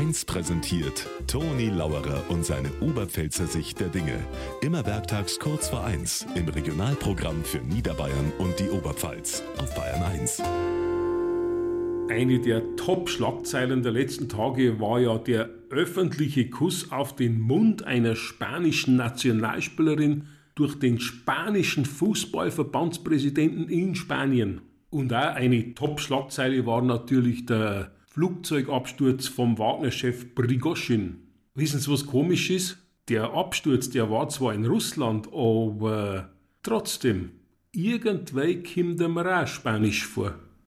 1 präsentiert Toni Lauerer und seine Oberpfälzer Sicht der Dinge. Immer werktags kurz vor 1 im Regionalprogramm für Niederbayern und die Oberpfalz auf Bayern 1. Eine der Top-Schlagzeilen der letzten Tage war ja der öffentliche Kuss auf den Mund einer spanischen Nationalspielerin durch den spanischen Fußballverbandspräsidenten in Spanien. Und auch eine Top-Schlagzeile war natürlich der Flugzeugabsturz vom Wagner-Chef Prigoschin. Wissen Sie, was komisch ist? Der Absturz, der war zwar in Russland, aber trotzdem, irgendwie kommt er mir auch Spanisch vor.